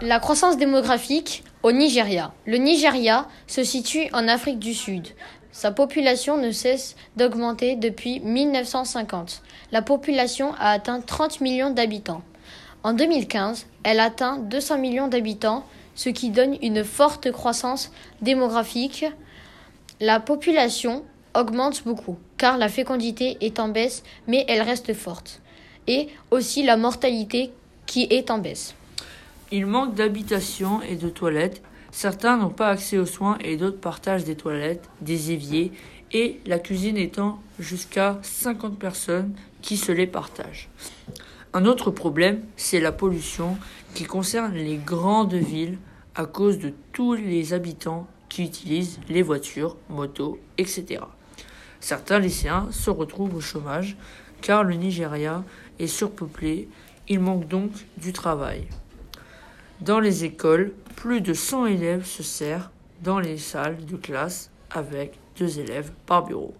La croissance démographique au Nigeria. Le Nigeria se situe en Afrique du Sud. Sa population ne cesse d'augmenter depuis 1950. La population a atteint 30 millions d'habitants. En 2015, elle atteint 200 millions d'habitants, ce qui donne une forte croissance démographique. La population augmente beaucoup, car la fécondité est en baisse, mais elle reste forte. Et aussi la mortalité qui est en baisse. Il manque d'habitations et de toilettes. Certains n'ont pas accès aux soins et d'autres partagent des toilettes, des éviers et la cuisine étant jusqu'à 50 personnes qui se les partagent. Un autre problème, c'est la pollution qui concerne les grandes villes à cause de tous les habitants qui utilisent les voitures, motos, etc. Certains lycéens se retrouvent au chômage car le Nigeria est surpeuplé, il manque donc du travail. Dans les écoles, plus de 100 élèves se serrent dans les salles de classe avec deux élèves par bureau.